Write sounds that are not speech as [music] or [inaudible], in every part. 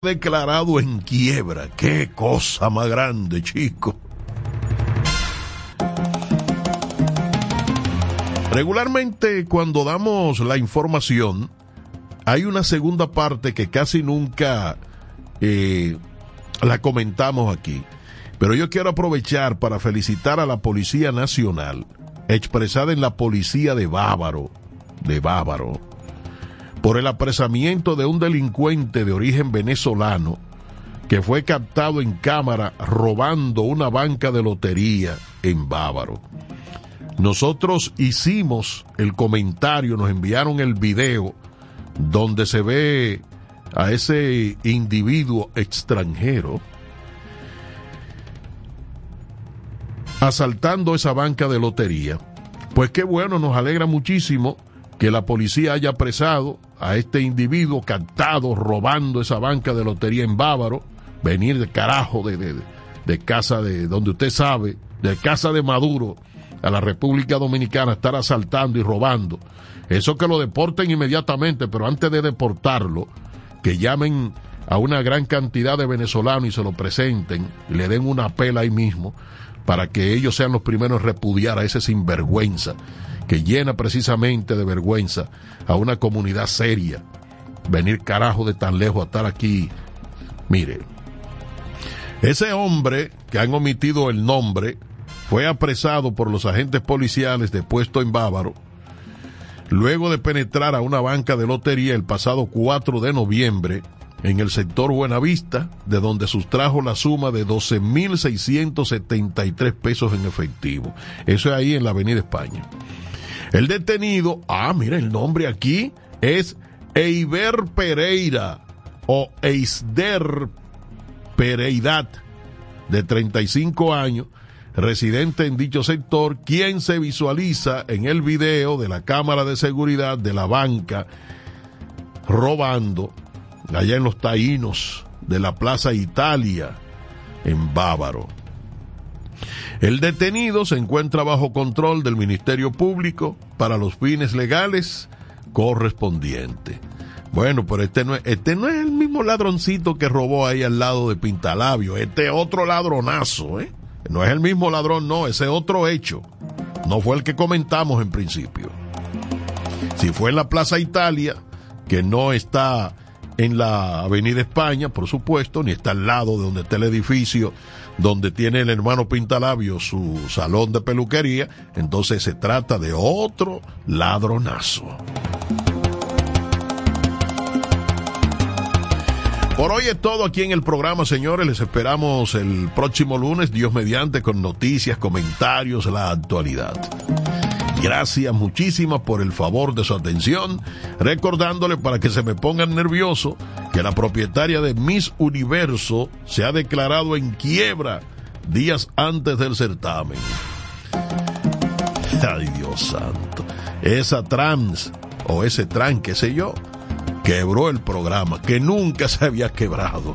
declarado en quiebra. Qué cosa más grande, chico. Regularmente cuando damos la información, hay una segunda parte que casi nunca eh, la comentamos aquí. Pero yo quiero aprovechar para felicitar a la Policía Nacional, expresada en la Policía de Bávaro, de Bávaro, por el apresamiento de un delincuente de origen venezolano que fue captado en cámara robando una banca de lotería en Bávaro. Nosotros hicimos el comentario, nos enviaron el video donde se ve a ese individuo extranjero asaltando esa banca de lotería. Pues qué bueno, nos alegra muchísimo que la policía haya apresado a este individuo captado robando esa banca de lotería en Bávaro, venir de carajo de, de, casa de donde usted sabe, de casa de Maduro a la República Dominicana, estar asaltando y robando. Eso que lo deporten inmediatamente, pero antes de deportarlo, que llamen a una gran cantidad de venezolanos y se lo presenten y le den una pela ahí mismo para que ellos sean los primeros en repudiar a ese sinvergüenza que llena precisamente de vergüenza a una comunidad seria. Venir carajo de tan lejos a estar aquí. Mire, ese hombre que han omitido el nombre fue apresado por los agentes policiales de puesto en Bávaro luego de penetrar a una banca de lotería el pasado 4 de noviembre en el sector Buenavista, de donde sustrajo la suma de 12.673 pesos en efectivo. Eso es ahí en la Avenida España. El detenido, ah, mira el nombre aquí, es Eiber Pereira o Eisder Pereidat, de 35 años, residente en dicho sector, quien se visualiza en el video de la cámara de seguridad de la banca robando allá en los taínos de la Plaza Italia, en Bávaro. El detenido se encuentra bajo control del Ministerio Público para los fines legales correspondientes. Bueno, pero este no, es, este no es el mismo ladroncito que robó ahí al lado de Pintalabio, este es otro ladronazo, ¿eh? No es el mismo ladrón, no, ese otro hecho. No fue el que comentamos en principio. Si fue en la Plaza Italia, que no está en la Avenida España, por supuesto, ni está al lado de donde está el edificio donde tiene el hermano Pintalabio su salón de peluquería, entonces se trata de otro ladronazo. Por hoy es todo aquí en el programa, señores. Les esperamos el próximo lunes, Dios mediante, con noticias, comentarios, la actualidad. Gracias muchísimas por el favor de su atención, recordándole para que se me pongan nervioso que la propietaria de Miss Universo se ha declarado en quiebra días antes del certamen. Ay Dios santo, esa trans o ese tran, qué sé yo, quebró el programa, que nunca se había quebrado.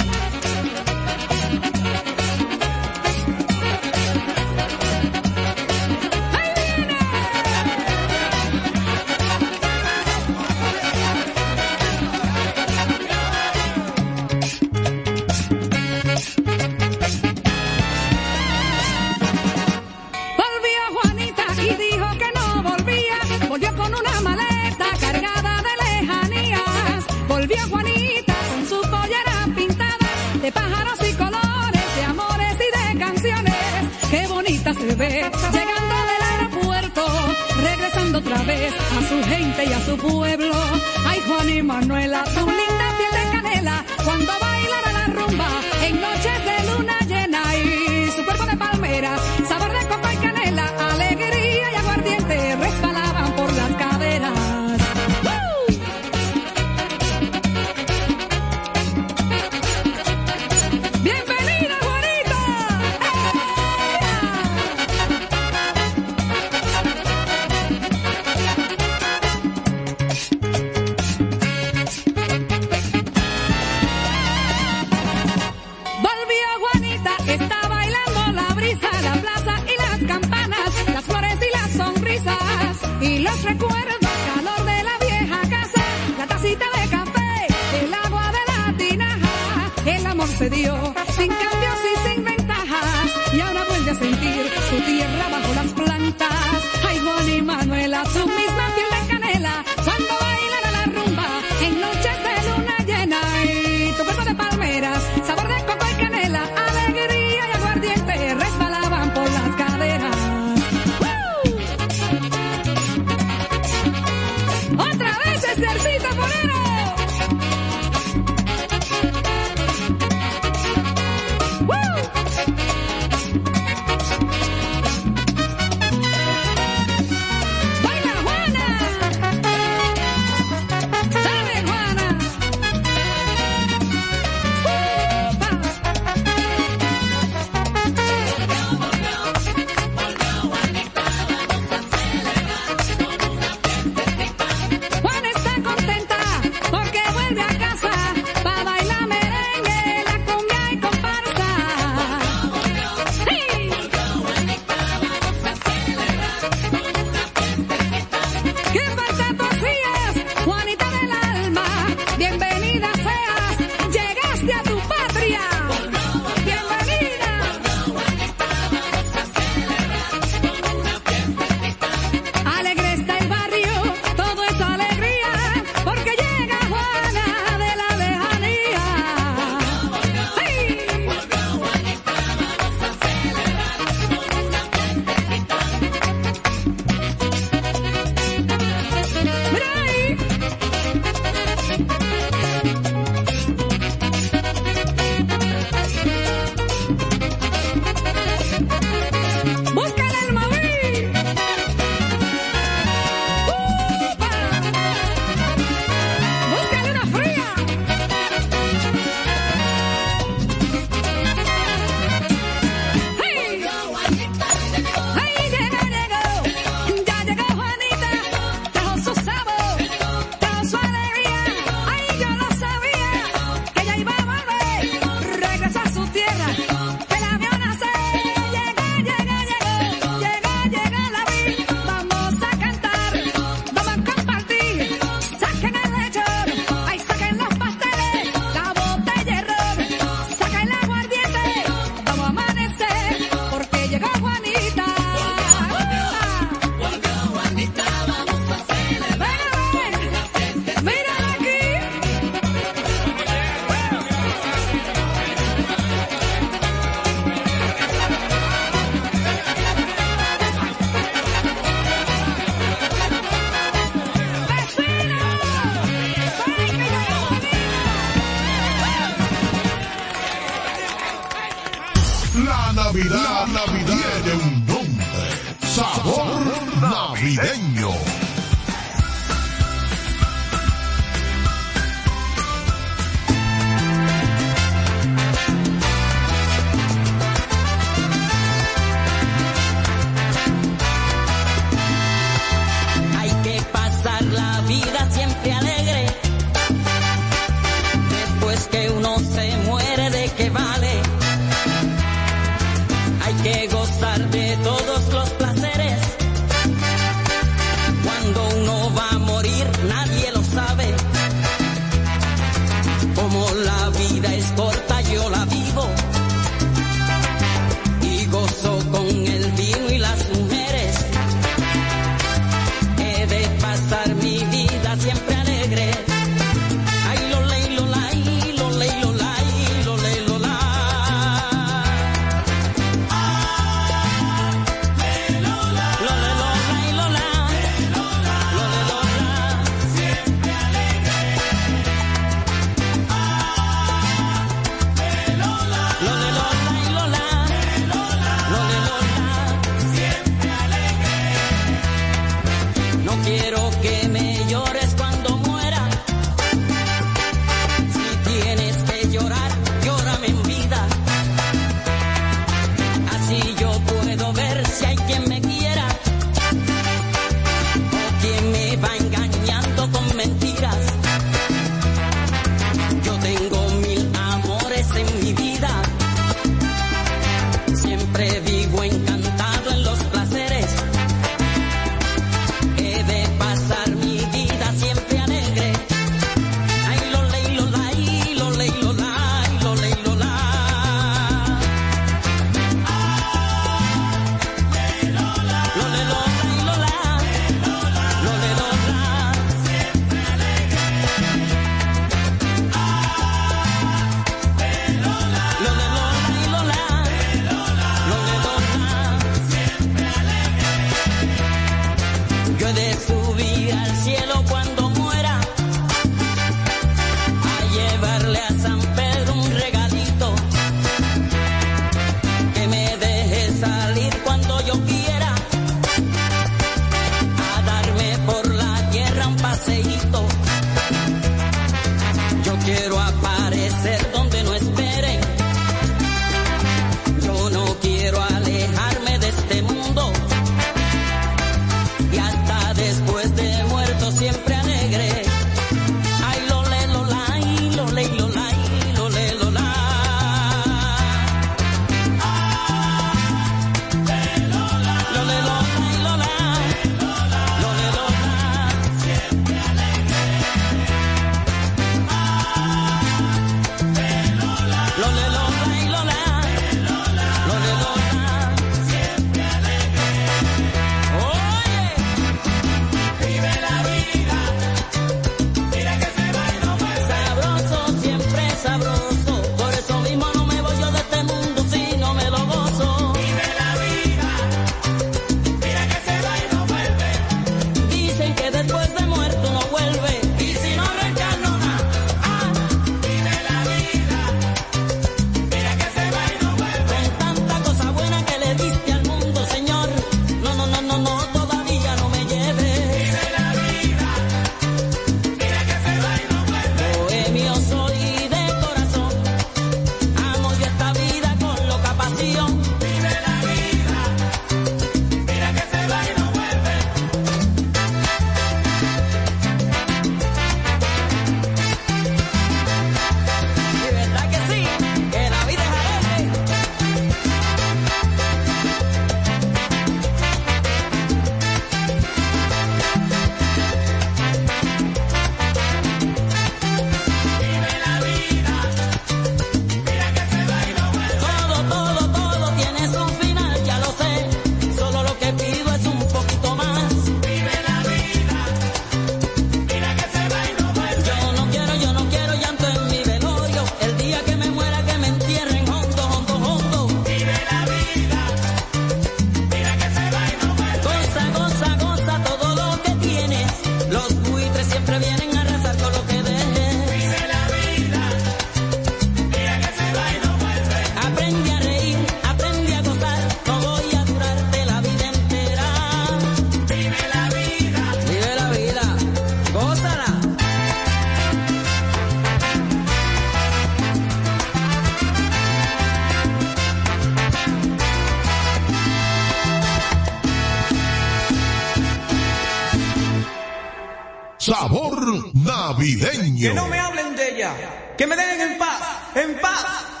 Que no me hablen de ella. Que me den en paz. En paz.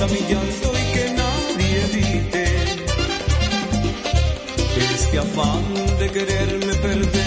hasta mi llanto y que nadie evite este afán de quererme perder.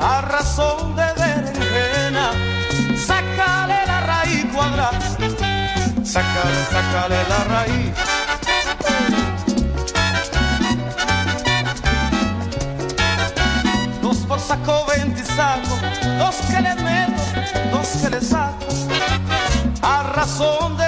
a razón de berenjena. Sácale la raíz cuadrada, sácale, sácale la raíz. Dos por saco, veinte sacos, dos que le meto, dos que le saco, a razón de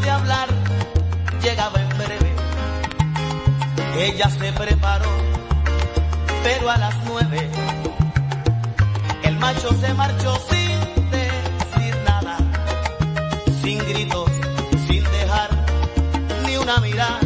de hablar llegaba en breve. Ella se preparó, pero a las nueve el macho se marchó sin decir nada, sin gritos, sin dejar ni una mirada.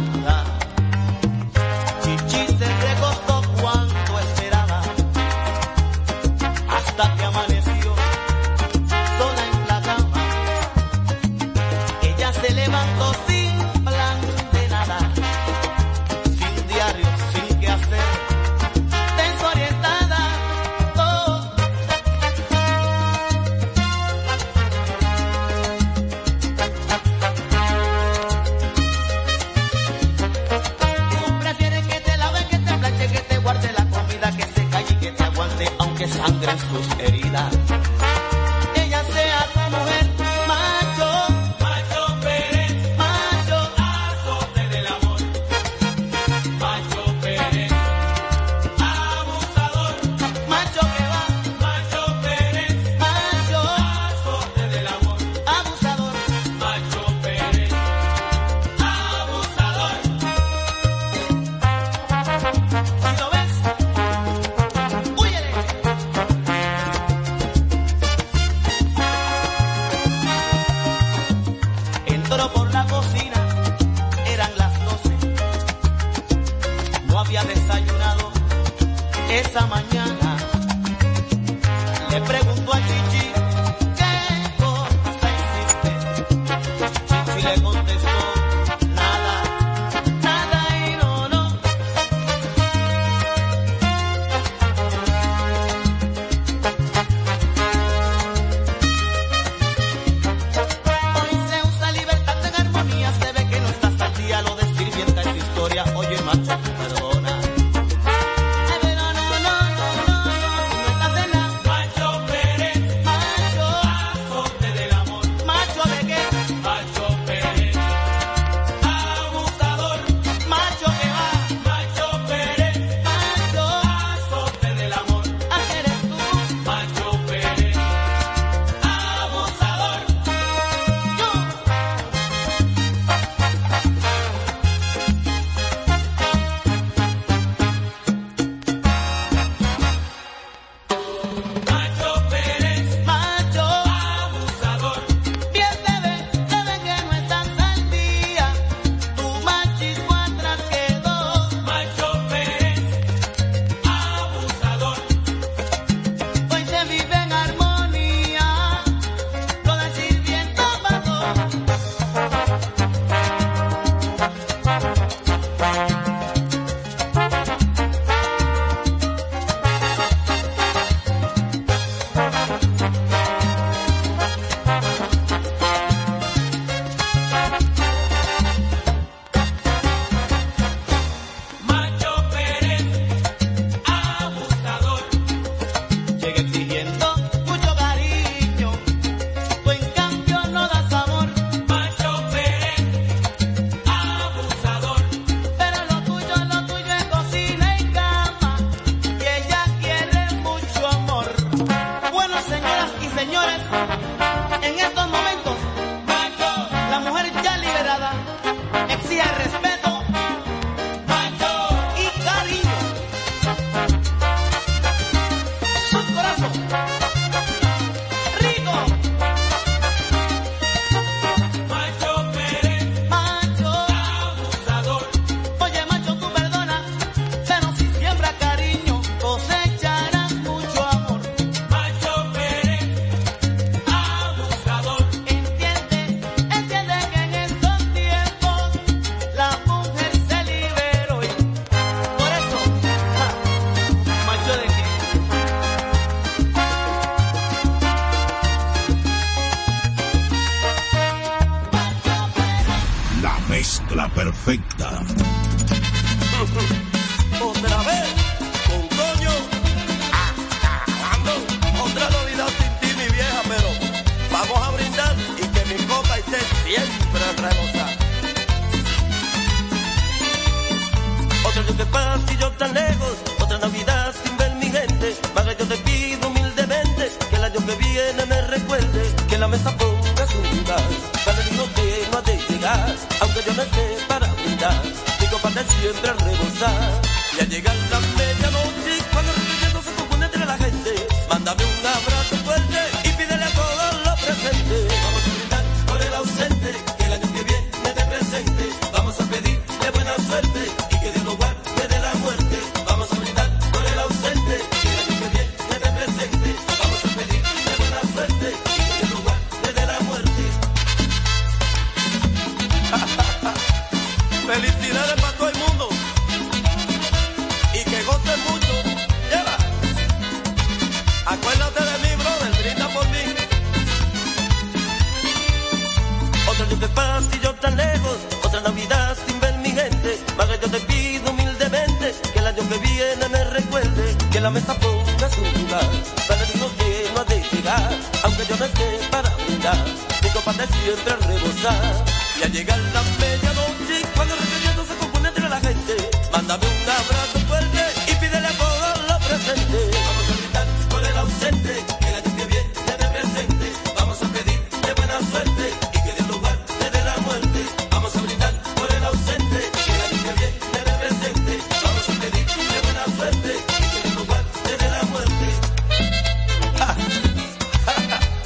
abrazo fuerte y pídele a todos los presentes. Vamos a gritar por el ausente, que la que viene esté presente. Vamos a pedir de buena suerte y que dé lugar desde la muerte. Vamos a gritar por el ausente, que la que viene esté presente. Vamos a pedir de buena suerte y que dé lugar desde la muerte.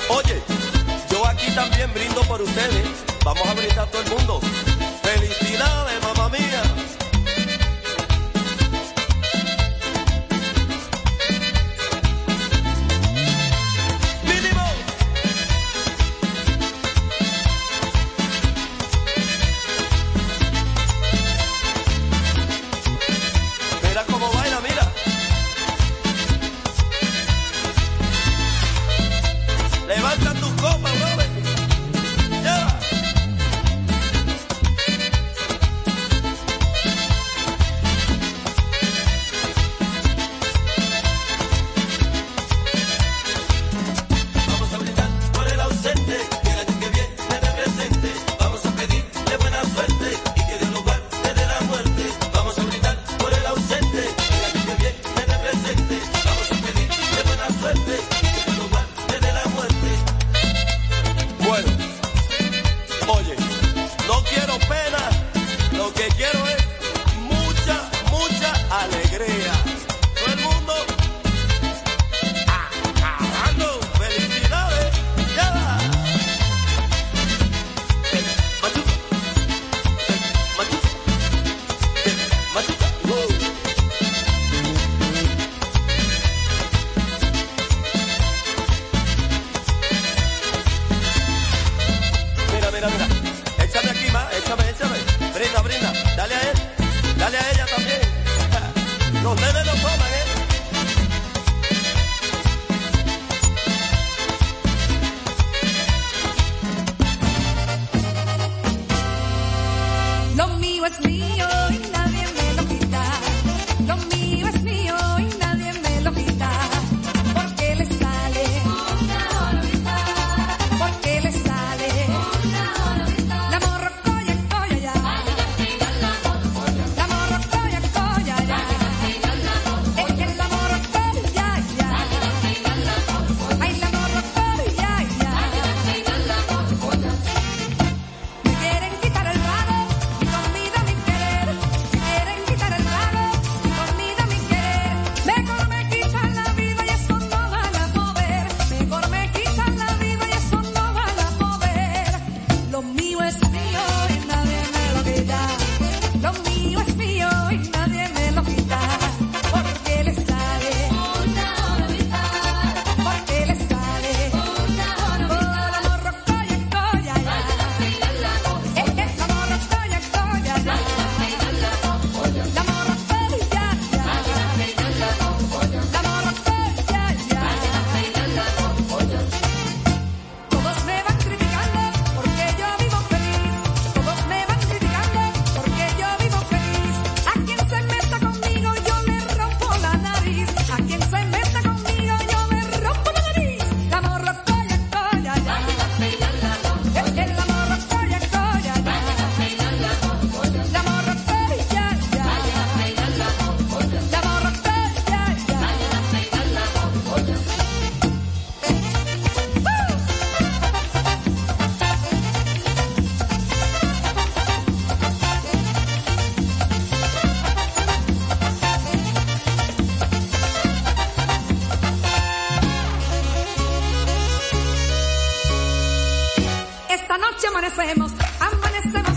[laughs] Oye, yo aquí también brindo por ustedes Esta noche amanecemos, amanecemos.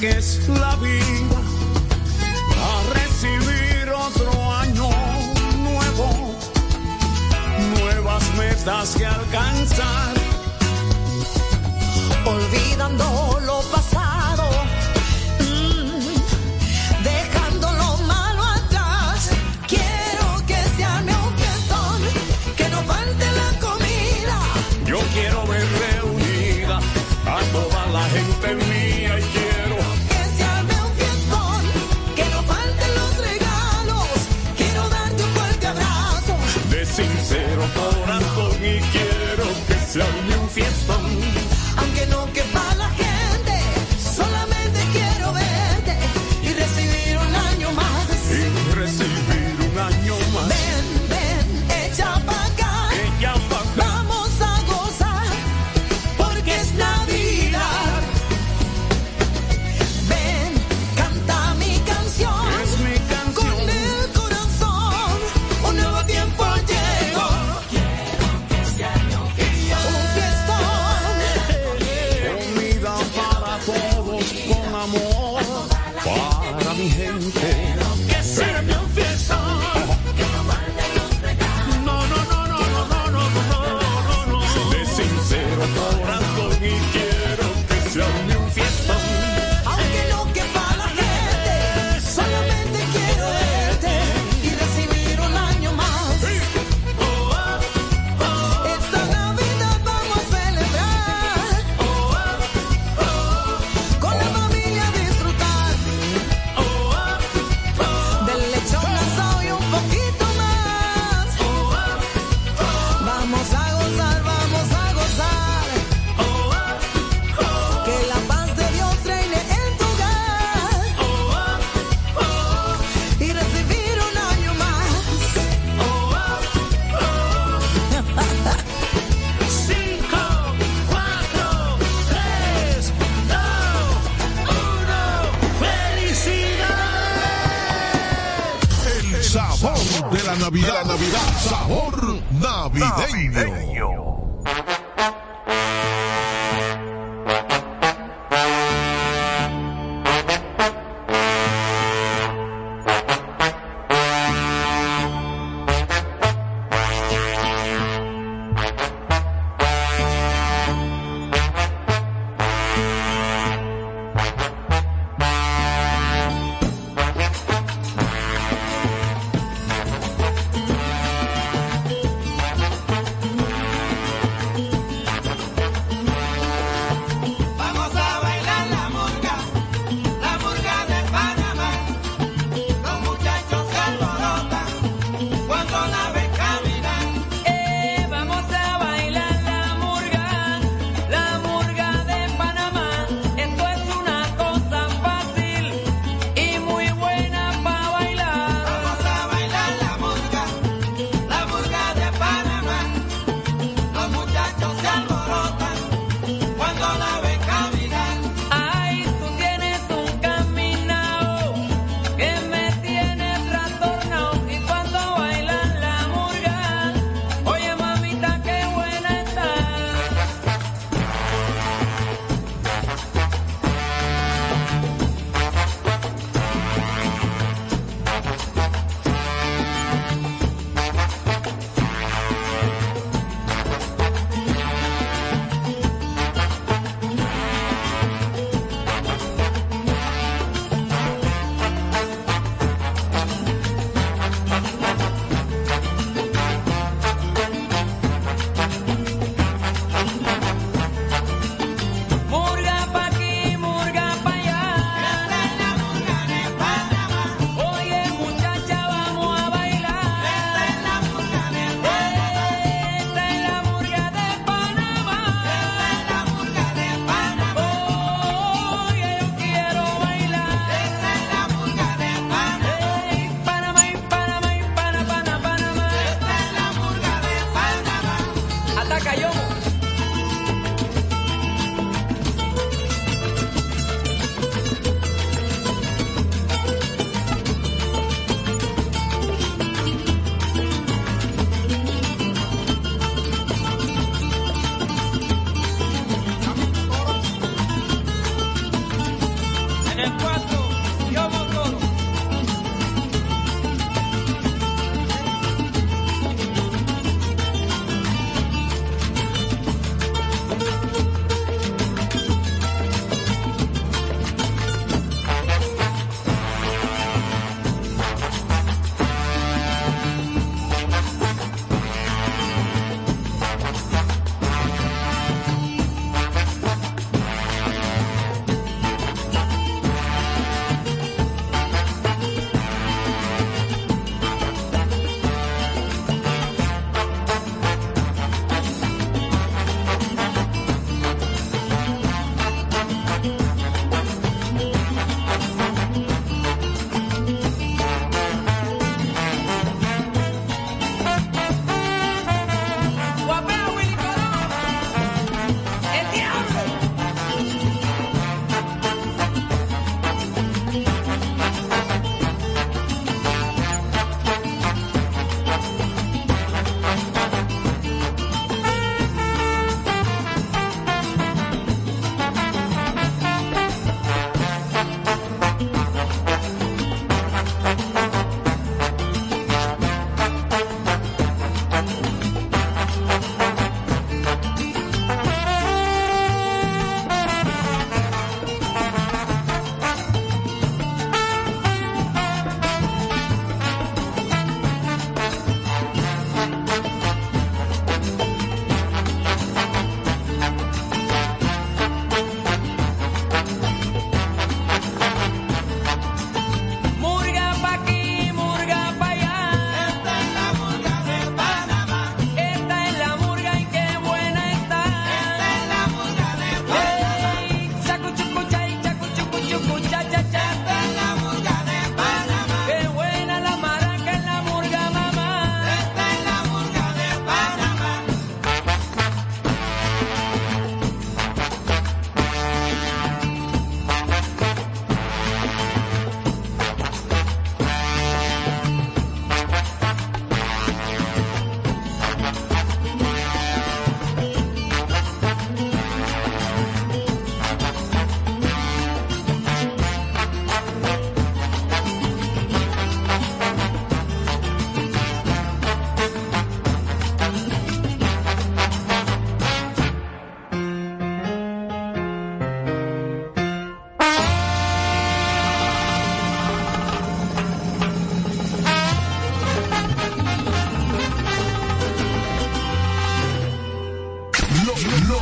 que es la vida, a recibir otro año nuevo, nuevas metas que alcanzar, olvidando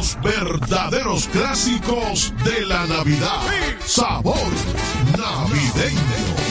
Los verdaderos clásicos de la Navidad. Sabor navideño.